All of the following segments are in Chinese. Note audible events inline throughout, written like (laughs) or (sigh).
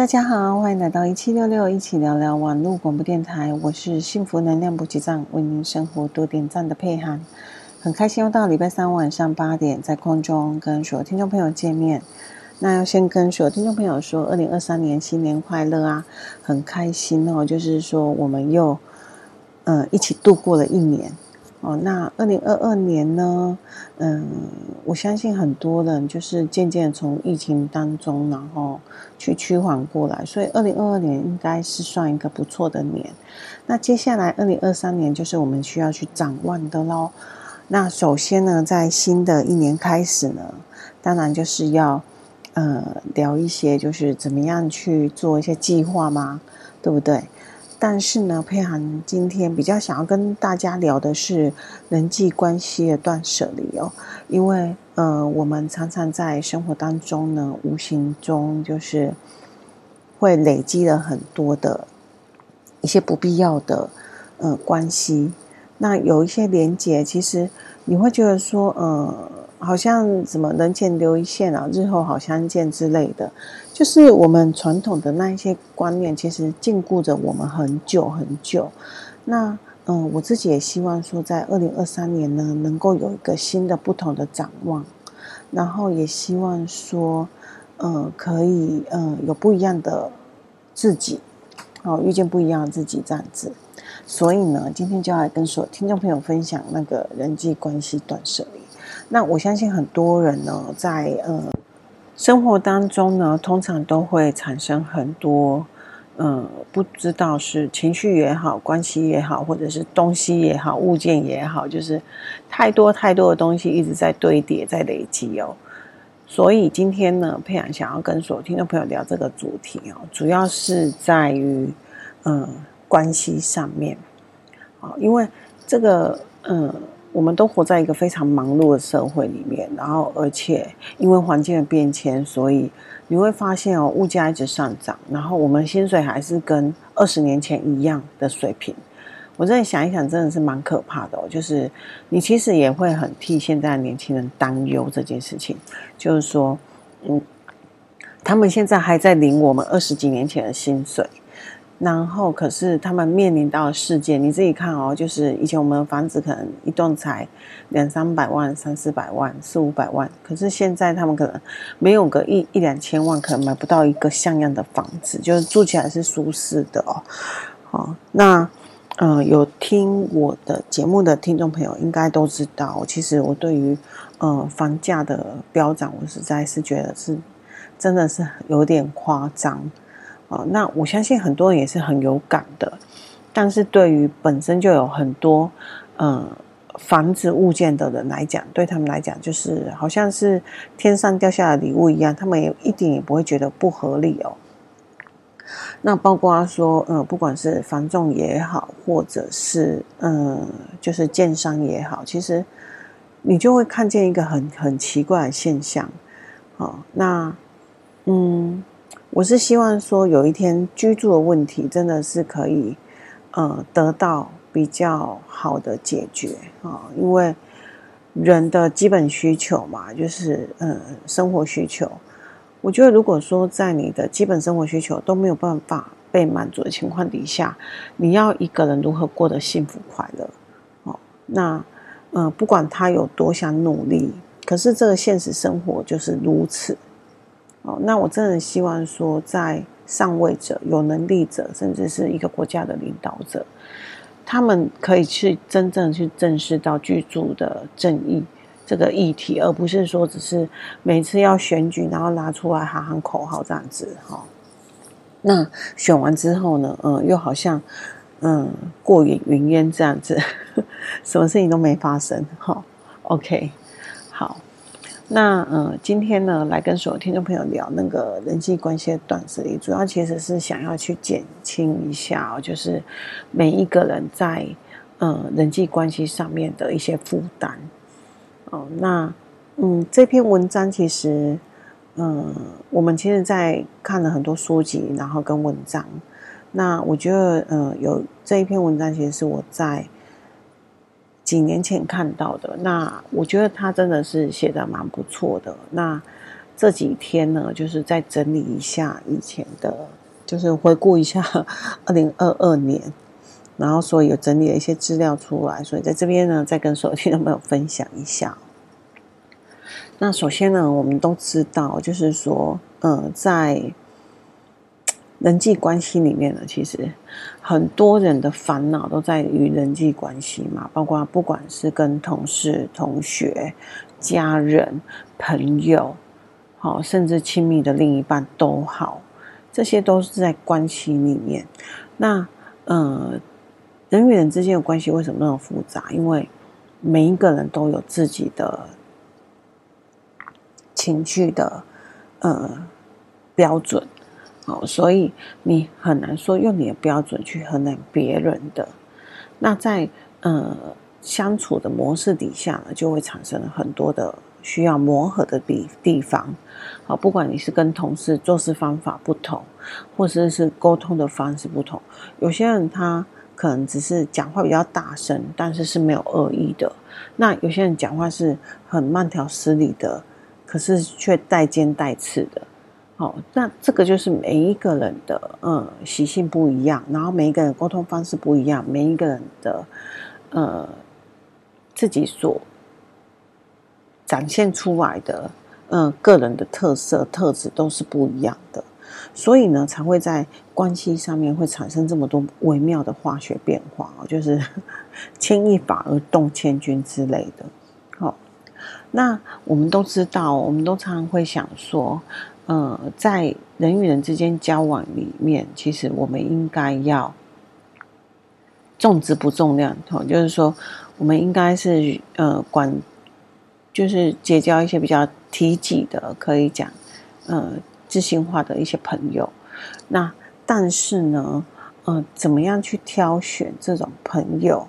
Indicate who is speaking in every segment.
Speaker 1: 大家好，欢迎来到一七六六一起聊聊网络广播电台。我是幸福能量补给站，为您生活多点赞的佩涵。很开心又到礼拜三晚上八点，在空中跟所有听众朋友见面。那要先跟所有听众朋友说，二零二三年新年快乐啊！很开心哦，就是说我们又呃一起度过了一年。哦，那二零二二年呢？嗯，我相信很多人就是渐渐从疫情当中，然后去趋缓过来，所以二零二二年应该是算一个不错的年。那接下来二零二三年就是我们需要去展望的喽。那首先呢，在新的一年开始呢，当然就是要呃聊一些，就是怎么样去做一些计划嘛，对不对？但是呢，佩涵今天比较想要跟大家聊的是人际关系的断舍离哦，因为呃，我们常常在生活当中呢，无形中就是会累积了很多的一些不必要的呃关系，那有一些连结，其实你会觉得说，呃。好像什么人前留一线啊，日后好相见之类的，就是我们传统的那一些观念，其实禁锢着我们很久很久。那嗯，我自己也希望说，在二零二三年呢，能够有一个新的、不同的展望，然后也希望说，嗯，可以嗯有不一样的自己，哦，遇见不一样的自己这样子。所以呢，今天就要来跟所有听众朋友分享那个人际关系断舍离。那我相信很多人呢，在呃生活当中呢，通常都会产生很多，呃，不知道是情绪也好，关系也好，或者是东西也好，物件也好，就是太多太多的东西一直在堆叠，在累积哦。所以今天呢，佩涵想要跟所有听众朋友聊这个主题哦，主要是在于嗯、呃、关系上面啊，因为这个嗯。我们都活在一个非常忙碌的社会里面，然后而且因为环境的变迁，所以你会发现哦，物价一直上涨，然后我们薪水还是跟二十年前一样的水平。我真的想一想，真的是蛮可怕的哦。就是你其实也会很替现在的年轻人担忧这件事情，就是说，嗯，他们现在还在领我们二十几年前的薪水。然后，可是他们面临到的世界，你自己看哦，就是以前我们的房子可能一栋才两三百万、三四百万、四五百万，可是现在他们可能没有个一一两千万，可能买不到一个像样的房子，就是住起来是舒适的哦。好，那呃，有听我的节目的听众朋友应该都知道，其实我对于呃房价的飙涨，我实在是觉得是真的是有点夸张。啊，那我相信很多人也是很有感的，但是对于本身就有很多嗯房子物件的人来讲，对他们来讲就是好像是天上掉下的礼物一样，他们也一点也不会觉得不合理哦。那包括说，呃，不管是房仲也好，或者是嗯，就是建商也好，其实你就会看见一个很很奇怪的现象。好，那嗯。我是希望说，有一天居住的问题真的是可以，呃，得到比较好的解决啊，因为人的基本需求嘛，就是呃，生活需求。我觉得，如果说在你的基本生活需求都没有办法被满足的情况底下，你要一个人如何过得幸福快乐？哦，那呃，不管他有多想努力，可是这个现实生活就是如此。哦，那我真的希望说，在上位者、有能力者，甚至是一个国家的领导者，他们可以去真正去正视到居住的正义这个议题，而不是说只是每次要选举，然后拿出来喊喊口号这样子哈。那选完之后呢，嗯，又好像嗯过眼云烟这样子，(laughs) 什么事情都没发生。哈，OK，好。那嗯，今天呢，来跟所有听众朋友聊那个人际关系的断舍离，主要其实是想要去减轻一下哦，就是每一个人在呃人际关系上面的一些负担哦。那嗯，这篇文章其实嗯，我们其实在看了很多书籍，然后跟文章。那我觉得嗯，有这一篇文章，其实是我在。几年前看到的，那我觉得他真的是写得蛮不错的。那这几天呢，就是再整理一下以前的，就是回顾一下 (laughs) 二零二二年，然后所以有整理了一些资料出来，所以在这边呢，再跟所有听众朋友分享一下。那首先呢，我们都知道，就是说，呃，在人际关系里面呢，其实很多人的烦恼都在于人际关系嘛，包括不管是跟同事、同学、家人、朋友。好，甚至亲密的另一半都好，这些都是在关系里面。那，呃，人与人之间的关系为什么那么复杂？因为每一个人都有自己的情绪的呃标准，好，所以你很难说用你的标准去衡量别人的。那在呃相处的模式底下呢，就会产生很多的。需要磨合的地地方，好，不管你是跟同事做事方法不同，或者是沟通的方式不同，有些人他可能只是讲话比较大声，但是是没有恶意的；那有些人讲话是很慢条斯理的，可是却带尖带刺的。好，那这个就是每一个人的嗯习性不一样，然后每一个人沟通方式不一样，每一个人的呃自己所。展现出来的，呃，个人的特色特质都是不一样的，所以呢，才会在关系上面会产生这么多微妙的化学变化，就是 (laughs) 牵一发而动千军之类的。好，那我们都知道，我们都常常会想说，呃，在人与人之间交往里面，其实我们应该要重质不重量，哦，就是说，我们应该是呃管。就是结交一些比较体己的，可以讲，呃，知心话的一些朋友。那但是呢，呃，怎么样去挑选这种朋友？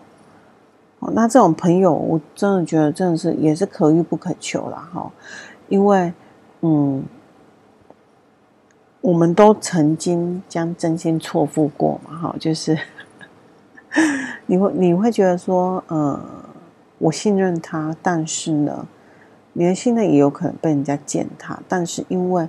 Speaker 1: 哦，那这种朋友，我真的觉得真的是也是可遇不可求了哈。因为，嗯，我们都曾经将真心错付过嘛，哈，就是 (laughs) 你会你会觉得说，呃。我信任他，但是呢，你的信任也有可能被人家践踏。但是因为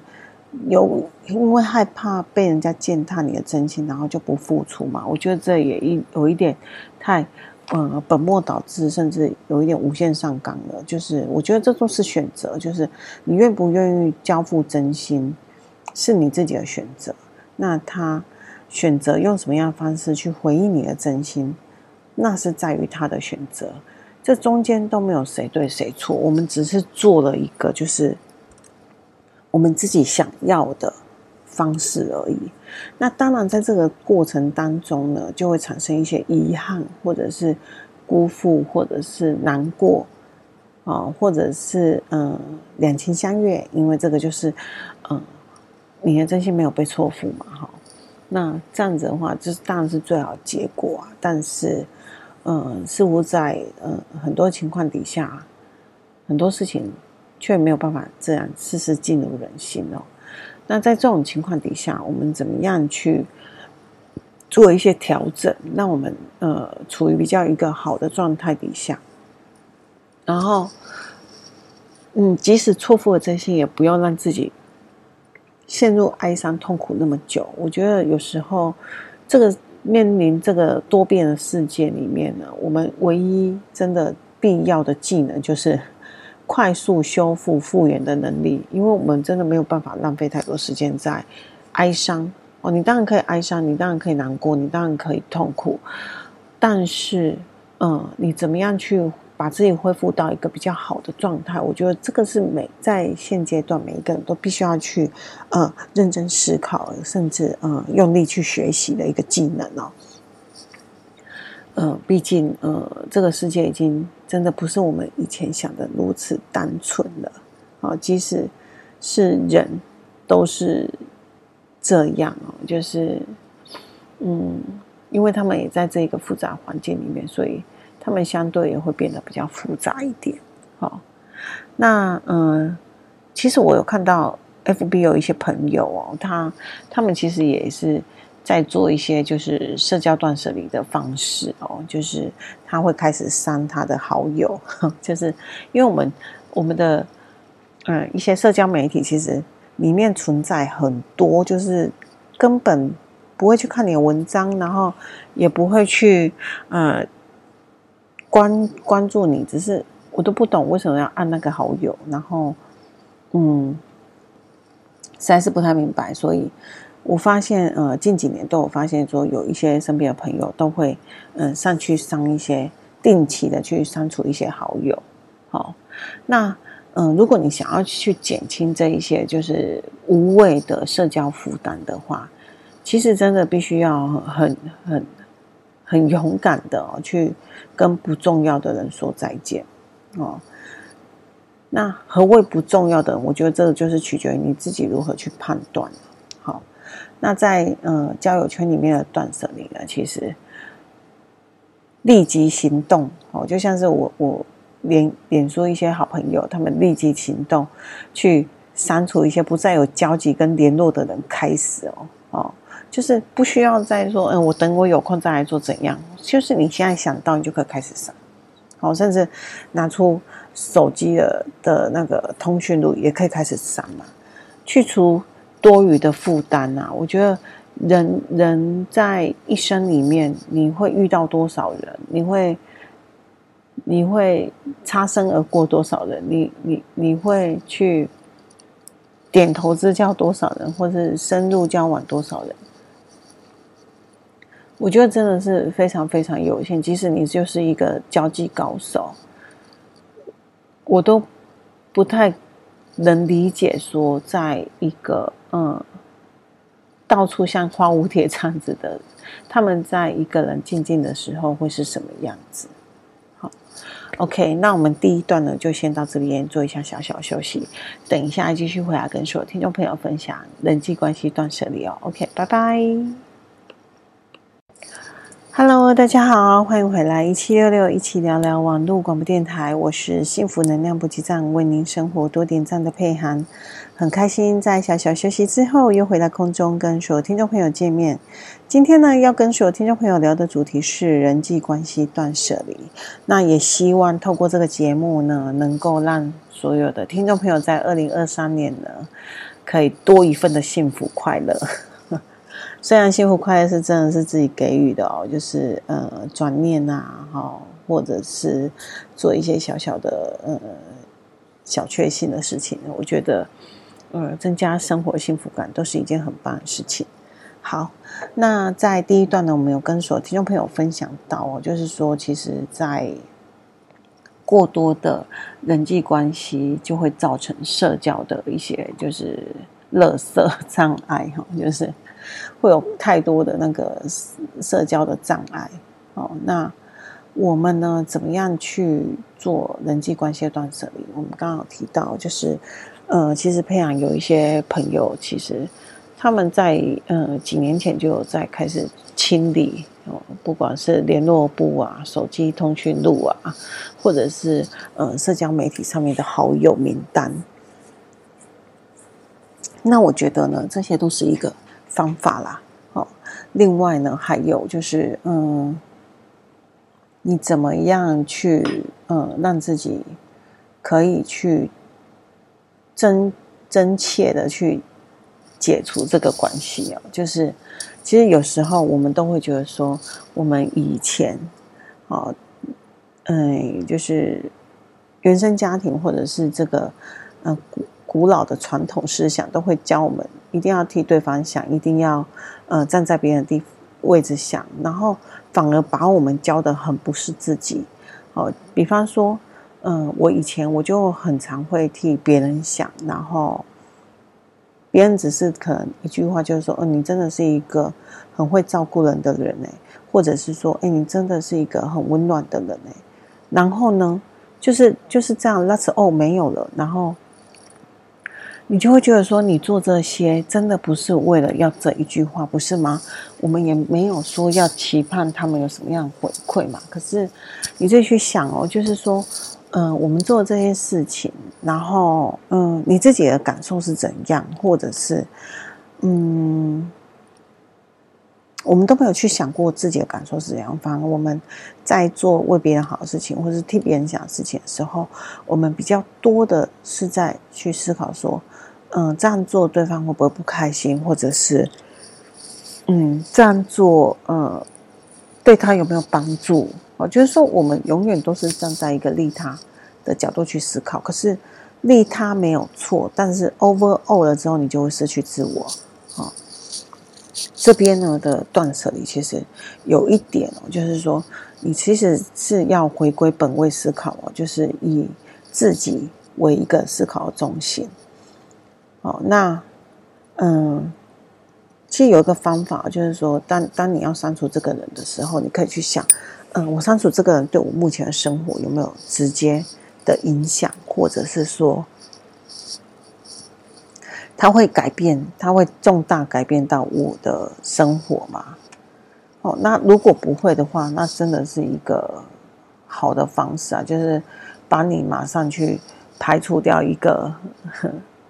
Speaker 1: 有因为害怕被人家践踏你的真心，然后就不付出嘛。我觉得这也一有一点太呃本末倒置，甚至有一点无限上纲了。就是我觉得这都是选择，就是你愿不愿意交付真心是你自己的选择。那他选择用什么样的方式去回应你的真心，那是在于他的选择。这中间都没有谁对谁错，我们只是做了一个就是我们自己想要的方式而已。那当然，在这个过程当中呢，就会产生一些遗憾，或者是辜负，或者是难过啊，或者是嗯两情相悦，因为这个就是嗯你的真心没有被错付嘛，哈。那这样子的话，这当然是最好结果啊，但是。嗯，似乎在嗯很多情况底下，很多事情却没有办法这样事事尽如人心哦。那在这种情况底下，我们怎么样去做一些调整，让我们呃处于比较一个好的状态底下？然后，嗯，即使错付了真心，也不要让自己陷入哀伤痛苦那么久。我觉得有时候这个。面临这个多变的世界里面呢，我们唯一真的必要的技能就是 (laughs) 快速修复复原的能力，因为我们真的没有办法浪费太多时间在哀伤哦。你当然可以哀伤，你当然可以难过，你当然可以痛苦，但是，嗯，你怎么样去？把自己恢复到一个比较好的状态，我觉得这个是每在现阶段每一个人都必须要去呃认真思考，甚至呃用力去学习的一个技能哦。呃，毕竟呃这个世界已经真的不是我们以前想的如此单纯了啊，即使是人都是这样哦，就是嗯，因为他们也在这个复杂环境里面，所以。他们相对也会变得比较复杂一点，好，那嗯，其实我有看到 FB 有一些朋友哦，他他们其实也是在做一些就是社交断舍离的方式哦，就是他会开始删他的好友，(laughs) 就是因为我们我们的嗯，一些社交媒体其实里面存在很多，就是根本不会去看你的文章，然后也不会去呃关关注你，只是我都不懂为什么要按那个好友，然后嗯，实在是不太明白。所以我发现呃近几年都有发现说，有一些身边的朋友都会嗯、上去删一些定期的去删除一些好友，好那。嗯，如果你想要去减轻这一些就是无谓的社交负担的话，其实真的必须要很很很勇敢的哦，去跟不重要的人说再见哦。那何谓不重要的人？我觉得这个就是取决于你自己如何去判断。好，那在嗯交友圈里面的断舍离呢，其实立即行动哦，就像是我我。脸脸书一些好朋友，他们立即行动，去删除一些不再有交集跟联络的人，开始哦，就是不需要再说，嗯，我等我有空再来做怎样，就是你现在想到，你就可以开始删，好，甚至拿出手机的的那个通讯录，也可以开始删嘛，去除多余的负担啊！我觉得人人在一生里面，你会遇到多少人？你会。你会擦身而过多少人？你你你会去点投资交多少人，或是深入交往多少人？我觉得真的是非常非常有限。即使你就是一个交际高手，我都不太能理解说，在一个嗯到处像花无铁这样子的，他们在一个人静静的时候会是什么样子好？OK，那我们第一段呢，就先到这边做一下小小休息。等一下继续回来跟所有听众朋友分享人际关系断舍离哦。OK，拜拜。Hello，大家好，欢迎回来一七六六一起聊聊网络广播电台，我是幸福能量补给站，为您生活多点赞的佩涵。很开心在小小休息之后又回到空中跟所有听众朋友见面。今天呢，要跟所有听众朋友聊的主题是人际关系断舍离。那也希望透过这个节目呢，能够让所有的听众朋友在二零二三年呢，可以多一份的幸福快乐。虽然幸福快乐是真的是自己给予的哦，就是呃转念啊，哈，或者是做一些小小的呃小确幸的事情，我觉得呃增加生活幸福感都是一件很棒的事情。好，那在第一段呢，我们有跟所有听众朋友分享到哦，就是说，其实，在过多的人际关系就会造成社交的一些就是垃圾障碍哈，就是。会有太多的那个社交的障碍，哦，那我们呢，怎么样去做人际关系的断舍离？我们刚刚有提到，就是，呃，其实培养有一些朋友，其实他们在呃几年前就有在开始清理哦，不管是联络簿啊、手机通讯录啊，或者是呃社交媒体上面的好友名单。那我觉得呢，这些都是一个。方法啦，哦，另外呢，还有就是，嗯，你怎么样去，嗯，让自己可以去真真切的去解除这个关系哦，就是，其实有时候我们都会觉得说，我们以前，哦，嗯，就是原生家庭或者是这个，嗯。古老的传统思想都会教我们，一定要替对方想，一定要呃站在别人的地位置想，然后反而把我们教得很不是自己。哦，比方说，嗯、我以前我就很常会替别人想，然后别人只是可能一句话就是说，嗯、你真的是一个很会照顾人的人哎，或者是说，哎，你真的是一个很温暖的人哎，然后呢，就是就是这样，That's all 没有了，然后。你就会觉得说，你做这些真的不是为了要这一句话，不是吗？我们也没有说要期盼他们有什么样回馈嘛。可是你自己去想哦，就是说，嗯、我们做这些事情，然后，嗯，你自己的感受是怎样，或者是，嗯，我们都没有去想过自己的感受是怎样。反而我们在做为别人好的事情，或是替别人想事情的时候，我们比较多的是在去思考说，嗯、这样做对方会不会不开心，或者是，嗯，这样做，呃，对他有没有帮助？哦，就是说，我们永远都是站在一个利他的角度去思考。可是利他没有错，但是 over all 了之后，你就会失去自我。哦这边呢的断舍离，其实有一点哦，就是说，你其实是要回归本位思考哦，就是以自己为一个思考的中心。哦，那嗯，其实有一个方法，就是说，当当你要删除这个人的时候，你可以去想，嗯，我删除这个人对我目前的生活有没有直接的影响，或者是说。他会改变，他会重大改变到我的生活吗？哦，那如果不会的话，那真的是一个好的方式啊，就是把你马上去排除掉一个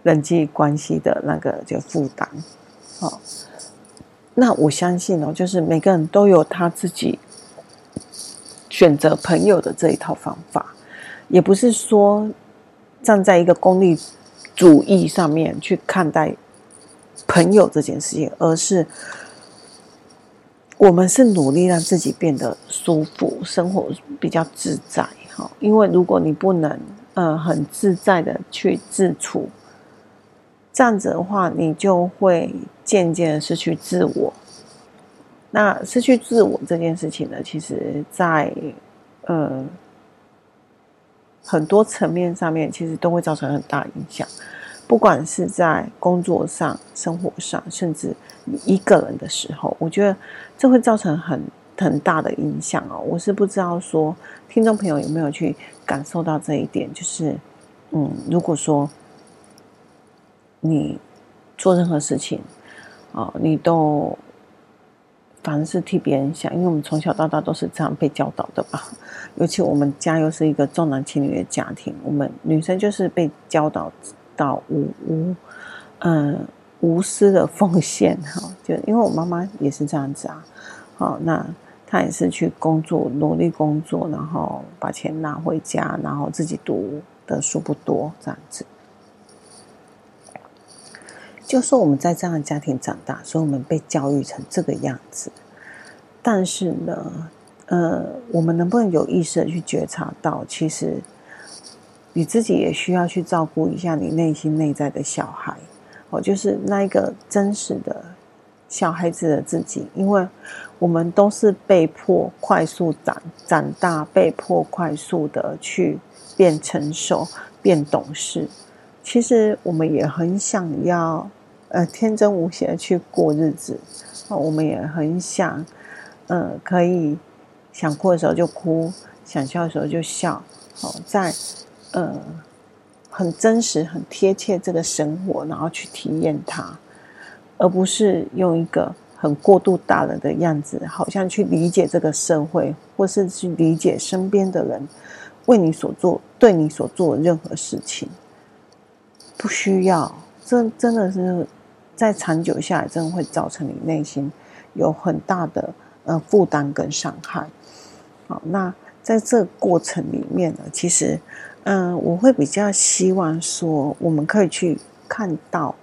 Speaker 1: 人际关系的那个就负担。哦，那我相信哦，就是每个人都有他自己选择朋友的这一套方法，也不是说站在一个功利。主义上面去看待朋友这件事情，而是我们是努力让自己变得舒服，生活比较自在。哈，因为如果你不能呃很自在的去自处，这样子的话，你就会渐渐失去自我。那失去自我这件事情呢，其实在呃。很多层面上面，其实都会造成很大影响，不管是在工作上、生活上，甚至你一个人的时候，我觉得这会造成很很大的影响哦。我是不知道说听众朋友有没有去感受到这一点，就是嗯，如果说你做任何事情啊，你都。凡是替别人想，因为我们从小到大都是这样被教导的吧。尤其我们家又是一个重男轻女的家庭，我们女生就是被教导到无无嗯无私的奉献哈。就因为我妈妈也是这样子啊，好，那她也是去工作，努力工作，然后把钱拿回家，然后自己读的书不多这样子。就是我们在这样的家庭长大，所以我们被教育成这个样子。但是呢，呃，我们能不能有意识的去觉察到，其实你自己也需要去照顾一下你内心内在的小孩，哦，就是那一个真实的小孩子的自己，因为我们都是被迫快速长长大，被迫快速的去变成熟、变懂事。其实我们也很想要。呃，天真无邪的去过日子，我们也很想，呃，可以想哭的时候就哭，想笑的时候就笑，好，在呃很真实、很贴切这个生活，然后去体验它，而不是用一个很过度大人的样子，好像去理解这个社会，或是去理解身边的人为你所做、对你所做的任何事情，不需要，这真的是。在长久下来，真的会造成你内心有很大的呃负担跟伤害。好，那在这过程里面呢，其实，嗯、我会比较希望说，我们可以去看到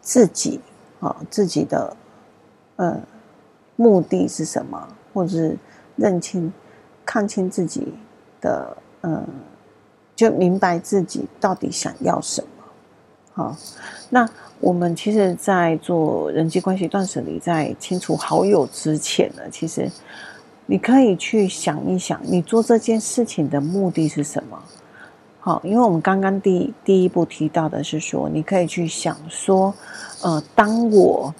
Speaker 1: 自己啊，自己的呃目的是什么，或者是认清、看清自己的嗯、呃，就明白自己到底想要什么。好，那我们其实，在做人际关系断舍离，在清除好友之前呢，其实你可以去想一想，你做这件事情的目的是什么？好，因为我们刚刚第第一步提到的是说，你可以去想说，呃，当我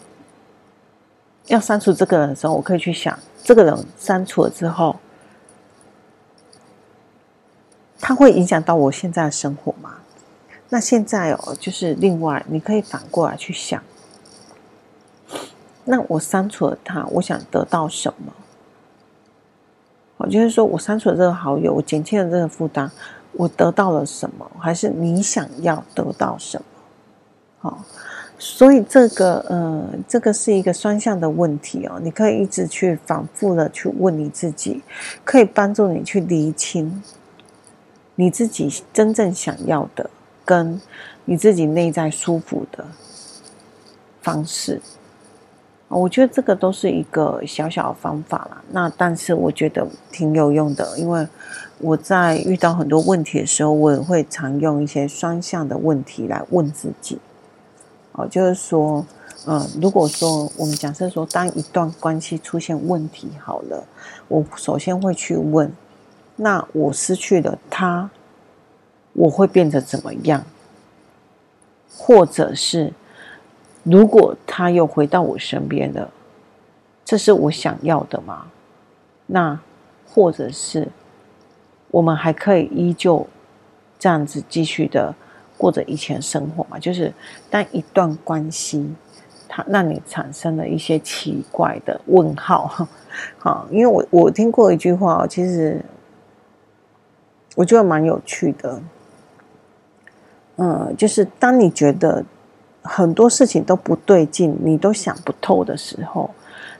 Speaker 1: 要删除这个人的时候，我可以去想，这个人删除了之后，他会影响到我现在的生活吗？那现在哦，就是另外，你可以反过来去想，那我删除了他，我想得到什么？我就是说我删除了这个好友，我减轻了这个负担，我得到了什么？还是你想要得到什么？好，所以这个呃，这个是一个双向的问题哦。你可以一直去反复的去问你自己，可以帮助你去厘清你自己真正想要的，跟你自己内在舒服的方式。我觉得这个都是一个小小的方法啦。那但是我觉得挺有用的，因为我在遇到很多问题的时候，我也会常用一些双向的问题来问自己。哦，就是说，嗯，如果说我们假设说，当一段关系出现问题好了，我首先会去问，那我失去了他，我会变得怎么样？或者是，如果他又回到我身边了，这是我想要的吗？那或者是，我们还可以依旧这样子继续的。过着以前生活嘛，就是当一段关系它让你产生了一些奇怪的问号，(laughs) 好，因为我我听过一句话，其实我觉得蛮有趣的，嗯，就是当你觉得很多事情都不对劲，你都想不透的时候，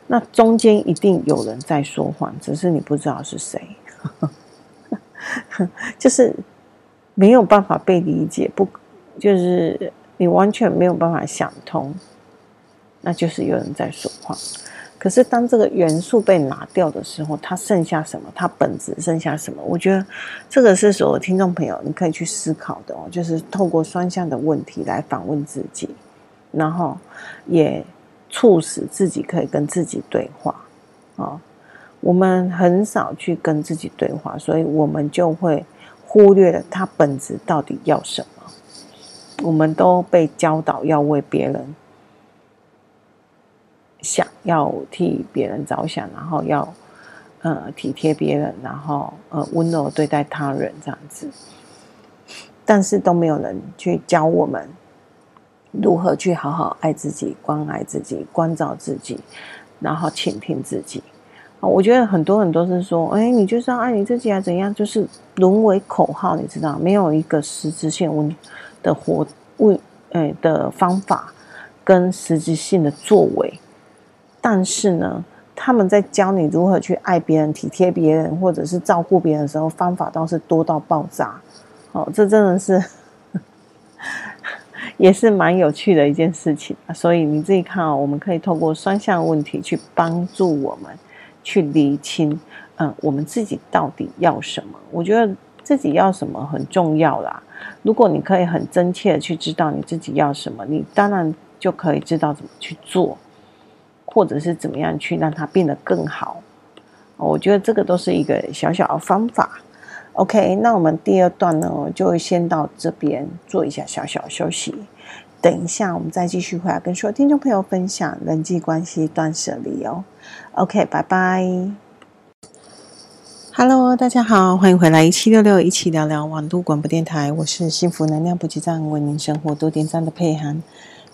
Speaker 1: 那中间一定有人在说谎，只是你不知道是谁，(laughs) 就是。没有办法被理解，不就是你完全没有办法想通，那就是有人在说谎。可是当这个元素被拿掉的时候，它剩下什么？它本质剩下什么？我觉得这个是所有听众朋友你可以去思考的哦，就是透过双向的问题来反问自己，然后也促使自己可以跟自己对话啊。我们很少去跟自己对话，所以我们就会。忽略了他本质到底要什么？我们都被教导要为别人想，要替别人着想，然后要呃体贴别人，然后呃温柔对待他人这样子。但是都没有人去教我们如何去好好爱自己、关爱自己、关照自己，然后倾听自己。我觉得很多人都是说，哎，你就是要爱你自己啊，怎样？就是沦为口号，你知道，没有一个实质性的活为，哎的方法跟实质性的作为。但是呢，他们在教你如何去爱别人、体贴别人，或者是照顾别人的时候，方法倒是多到爆炸。哦，这真的是 (laughs) 也是蛮有趣的一件事情。所以你自己看啊，我们可以透过双向问题去帮助我们。去厘清，嗯，我们自己到底要什么？我觉得自己要什么很重要啦。如果你可以很真切的去知道你自己要什么，你当然就可以知道怎么去做，或者是怎么样去让它变得更好。我觉得这个都是一个小小的方法。OK，那我们第二段呢，就先到这边做一下小小休息。等一下，我们再继续回来跟所有听众朋友分享人际关系断舍离哦。OK，拜拜。Hello，大家好，欢迎回来一七六六一起聊聊网络广播电台，我是幸福能量补给站，为您生活多点赞的佩涵，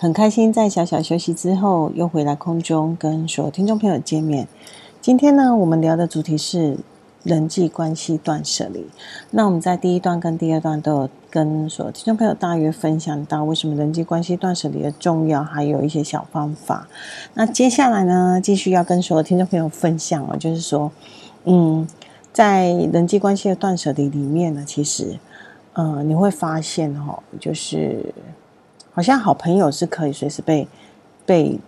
Speaker 1: 很开心在小小休息之后又回来空中跟所有听众朋友见面。今天呢，我们聊的主题是。人际关系断舍离。那我们在第一段跟第二段都有跟所有听众朋友大约分享到为什么人际关系断舍离的重要，还有一些小方法。那接下来呢，继续要跟所有听众朋友分享哦，就是说，嗯，在人际关系的断舍离里面呢，其实，呃，你会发现哦，就是好像好朋友是可以随时被被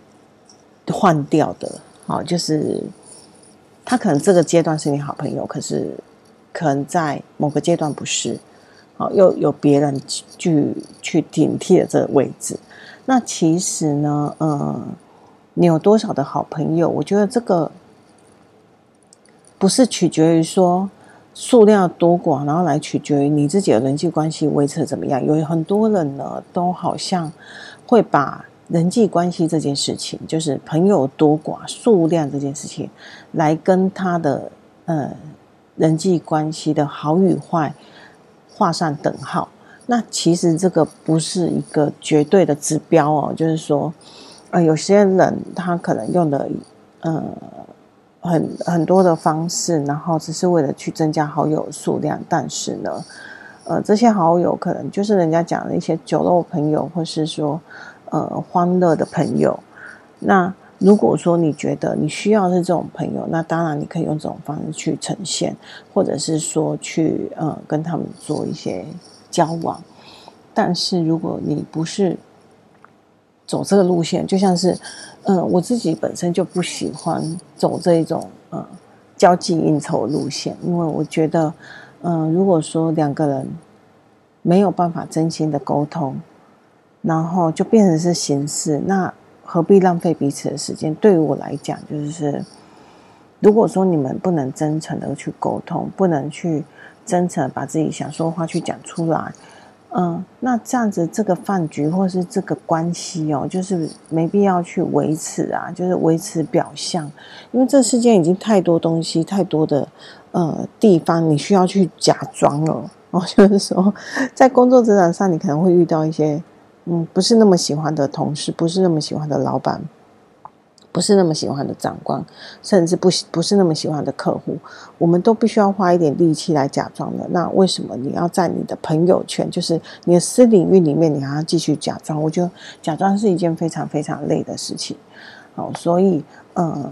Speaker 1: 换掉的，好，就是。他可能这个阶段是你好朋友，可是可能在某个阶段不是，好，又有别人去去顶替了这个位置。那其实呢，呃，你有多少的好朋友？我觉得这个不是取决于说数量多寡，然后来取决于你自己的人际关系维持怎么样。有很多人呢，都好像会把。人际关系这件事情，就是朋友多寡、数量这件事情，来跟他的呃人际关系的好与坏画上等号。那其实这个不是一个绝对的指标哦，就是说，呃，有些人他可能用的呃很很多的方式，然后只是为了去增加好友数量，但是呢，呃，这些好友可能就是人家讲的一些酒肉朋友，或是说。呃欢乐的朋友。那如果说你觉得你需要是这种朋友，那当然你可以用这种方式去呈现，或者是说去呃跟他们做一些交往。但是如果你不是走这个路线，就像是嗯、我自己本身就不喜欢走这一种呃交际应酬路线，因为我觉得嗯、如果说两个人没有办法真心的沟通，然后就变成是形式，那。何必浪费彼此的时间？对于我来讲，就是如果说你们不能真诚的去沟通，不能去真诚把自己想说的话去讲出来，嗯，那这样子这个饭局或是这个关系哦，就是没必要去维持啊，就是维持表象，因为这世间已经太多东西，太多的呃地方你需要去假装了。哦，(laughs) 就是说在工作职场上，你可能会遇到一些。嗯，不是那么喜欢的同事，不是那么喜欢的老板，不是那么喜欢的长官，甚至不不是那么喜欢的客户，我们都必须要花一点力气来假装的。那为什么你要在你的朋友圈，就是你的私领域里面，你还要继续假装？我觉得假装是一件非常非常累的事情。好，所以，嗯。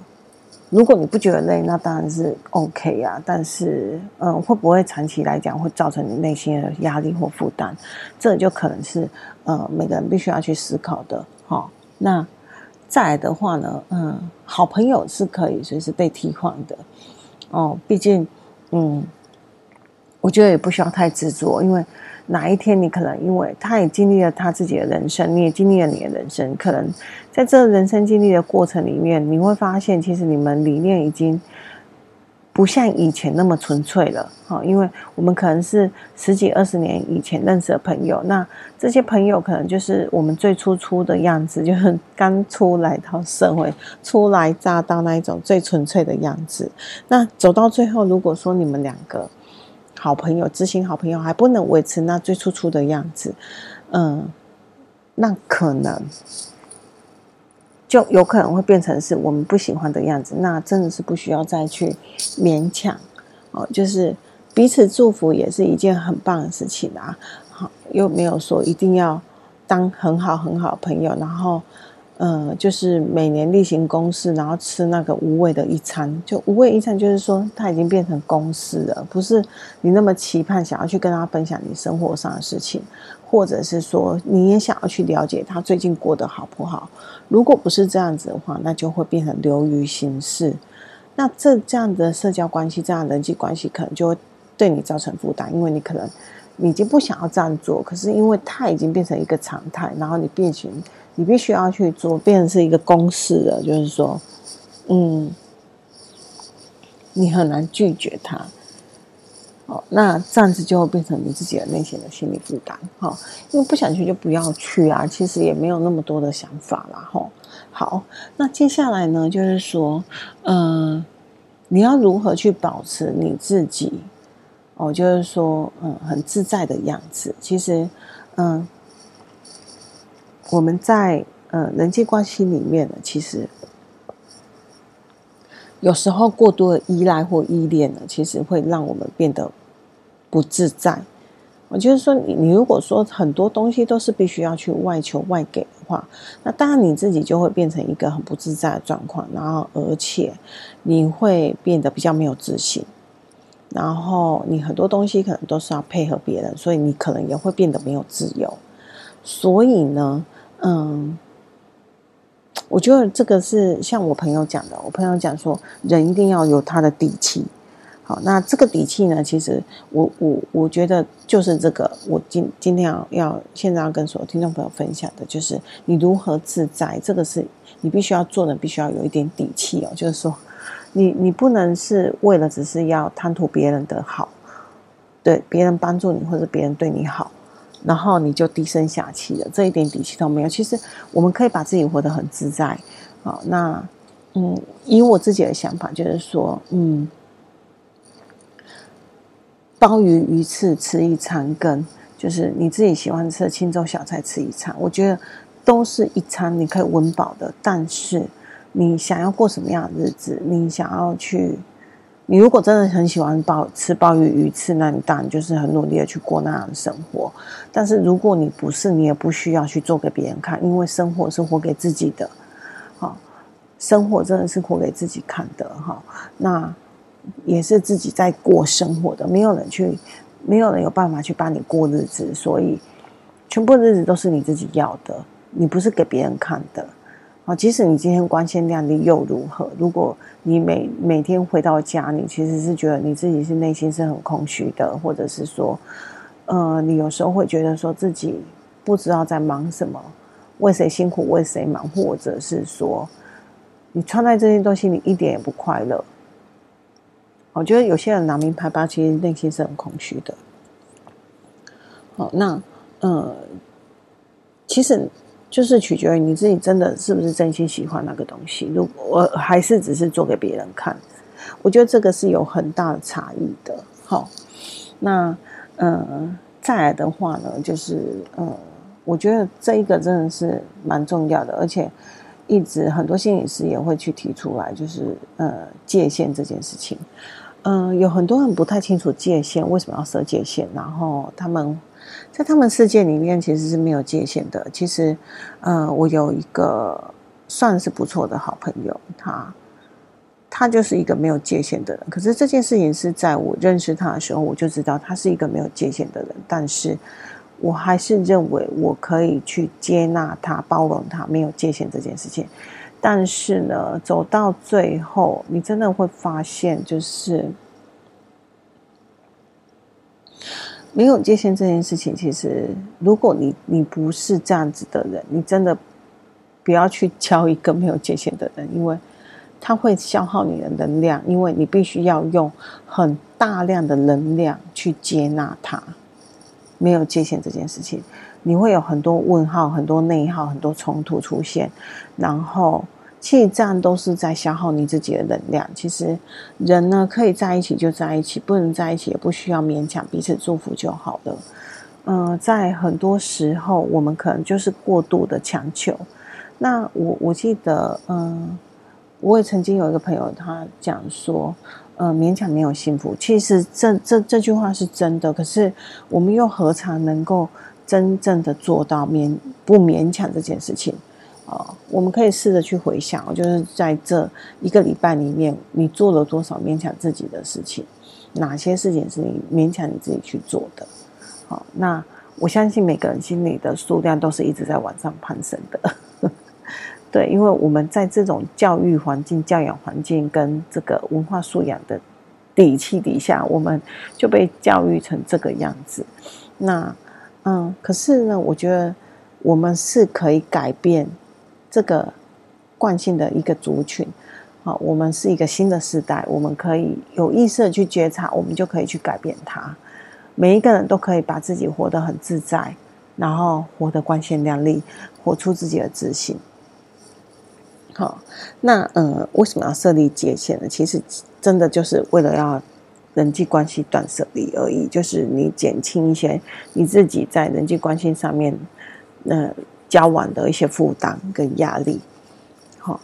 Speaker 1: 如果你不觉得累，那当然是 OK 啊。但是，嗯，会不会长期来讲会造成你内心的压力或负担？这就可能是呃每个人必须要去思考的。好、那再的话呢，嗯，好朋友是可以随时被替换的。哦，毕竟，嗯，我觉得也不需要太执着，因为。哪一天你可能因为他也经历了他自己的人生，你也经历了你的人生，可能在这人生经历的过程里面，你会发现其实你们理念已经不像以前那么纯粹了。哈，因为我们可能是十几二十年以前认识的朋友，那这些朋友可能就是我们最初初的样子，就是刚出来到社会、初来乍到那一种最纯粹的样子。那走到最后，如果说你们两个，好朋友，知心好朋友还不能维持那最初初的样子，嗯，那可能就有可能会变成是我们不喜欢的样子。那真的是不需要再去勉强哦，就是彼此祝福也是一件很棒的事情啊。好，又没有说一定要当很好很好的朋友，然后。嗯，就是每年例行公事，然后吃那个无味的一餐。就无味一餐，就是说它已经变成公事了，不是你那么期盼想要去跟他分享你生活上的事情，或者是说你也想要去了解他最近过得好不好。如果不是这样子的话，那就会变成流于形式。那这这样的社交关系，这样人际关系，可能就会对你造成负担，因为你可能你已经不想要这样做，可是因为它已经变成一个常态，然后你变形。你必须要去做，变成是一个公式了，就是说，嗯，你很难拒绝他。哦，那这样子就会变成你自己的内心的心理负担。哈，因为不想去就不要去啊，其实也没有那么多的想法啦。哈，好，那接下来呢，就是说，嗯，你要如何去保持你自己？哦，就是说，嗯，很自在的样子。其实，嗯。我们在呃人际关系里面呢，其实有时候过多的依赖或依恋呢，其实会让我们变得不自在。我就是说，你你如果说很多东西都是必须要去外求外给的话，那当然你自己就会变成一个很不自在的状况，然后而且你会变得比较没有自信，然后你很多东西可能都是要配合别人，所以你可能也会变得没有自由。所以呢。嗯，我觉得这个是像我朋友讲的。我朋友讲说，人一定要有他的底气。好，那这个底气呢，其实我我我觉得就是这个。我今今天要要现在要跟所有听众朋友分享的，就是你如何自在。这个是你必须要做的，必须要有一点底气哦。就是说，你你不能是为了只是要贪图别人的好，对别人帮助你，或者别人对你好。然后你就低声下气了，这一点底气都没有。其实我们可以把自己活得很自在。好，那嗯，以我自己的想法就是说，嗯，鲍鱼鱼翅吃一餐，跟就是你自己喜欢吃的清粥小菜吃一餐，我觉得都是一餐你可以温饱的。但是你想要过什么样的日子，你想要去你如果真的很喜欢鲍吃鲍鱼鱼翅，那你当然就是很努力的去过那样的生活。但是如果你不是，你也不需要去做给别人看，因为生活是活给自己的。好，生活真的是活给自己看的。哈，那也是自己在过生活的，没有人去，没有人有办法去帮你过日子，所以全部日子都是你自己要的，你不是给别人看的。啊，即使你今天光鲜亮丽又如何？如果你每每天回到家，你其实是觉得你自己是内心是很空虚的，或者是说，呃，你有时候会觉得说自己不知道在忙什么，为谁辛苦为谁忙，或者是说，你穿戴这些东西你一点也不快乐。我觉得有些人拿名牌包，其实内心是很空虚的。好，那呃，其实。就是取决于你自己真的是不是真心喜欢那个东西，如果我还是只是做给别人看，我觉得这个是有很大的差异的。好，那呃，再来的话呢，就是呃，我觉得这一个真的是蛮重要的，而且一直很多心理师也会去提出来，就是呃，界限这件事情。嗯、有很多人不太清楚界限，为什么要设界限，然后他们。在他们世界里面，其实是没有界限的。其实，呃，我有一个算是不错的好朋友，他他就是一个没有界限的人。可是这件事情是在我认识他的时候，我就知道他是一个没有界限的人。但是我还是认为我可以去接纳他、包容他没有界限这件事情。但是呢，走到最后，你真的会发现，就是。没有界限这件事情，其实如果你你不是这样子的人，你真的不要去交一个没有界限的人，因为他会消耗你的能量，因为你必须要用很大量的能量去接纳他。没有界限这件事情，你会有很多问号、很多内耗、很多冲突出现，然后。其实这样都是在消耗你自己的能量。其实人呢，可以在一起就在一起，不能在一起也不需要勉强，彼此祝福就好了。嗯、在很多时候，我们可能就是过度的强求。那我我记得，嗯、我也曾经有一个朋友，他讲说，呃，勉强没有幸福。其实这这这句话是真的，可是我们又何尝能够真正的做到勉不勉强这件事情？哦，我们可以试着去回想，就是在这一个礼拜里面，你做了多少勉强自己的事情？哪些事情是你勉强你自己去做的？好，那我相信每个人心里的数量都是一直在往上攀升的。(laughs) 对，因为我们在这种教育环境、教养环境跟这个文化素养的底气底下，我们就被教育成这个样子。那，嗯，可是呢，我觉得我们是可以改变。这个惯性的一个族群，好，我们是一个新的时代，我们可以有意识的去觉察，我们就可以去改变它。每一个人都可以把自己活得很自在，然后活得光鲜亮丽，活出自己的自信。好，那嗯，为什么要设立界限呢？其实真的就是为了要人际关系断舍离而已，就是你减轻一些你自己在人际关系上面，那。交往的一些负担跟压力，好，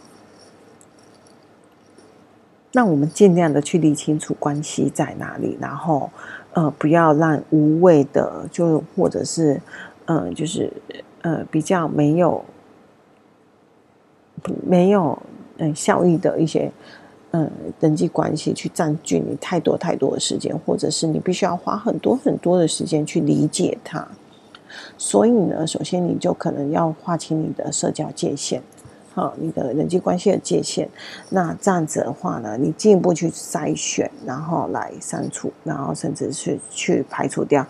Speaker 1: 那我们尽量的去理清楚关系在哪里，然后呃，不要让无谓的，就或者是呃，就是呃，比较没有没有嗯效益的一些嗯人际关系去占据你太多太多的时间，或者是你必须要花很多很多的时间去理解它。所以呢，首先你就可能要划清你的社交界限，好，你的人际关系的界限。那这样子的话呢，你进一步去筛选，然后来删除，然后甚至是去排除掉。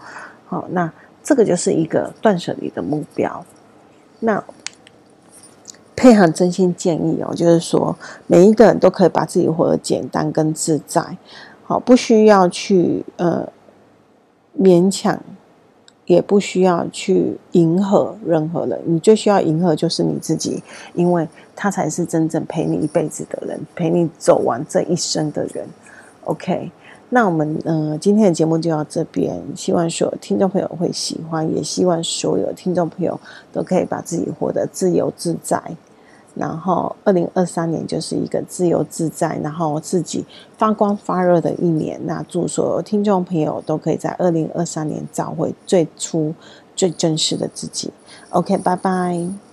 Speaker 1: 好，那这个就是一个断舍离的目标。那配合真心建议哦，就是说每一个人都可以把自己活得简单跟自在，好，不需要去呃勉强。也不需要去迎合任何人，你最需要迎合就是你自己，因为他才是真正陪你一辈子的人，陪你走完这一生的人。OK，那我们呃今天的节目就到这边，希望所有听众朋友会喜欢，也希望所有听众朋友都可以把自己活得自由自在。然后，二零二三年就是一个自由自在，然后自己发光发热的一年。那祝所有听众朋友都可以在二零二三年找回最初最真实的自己。OK，拜拜。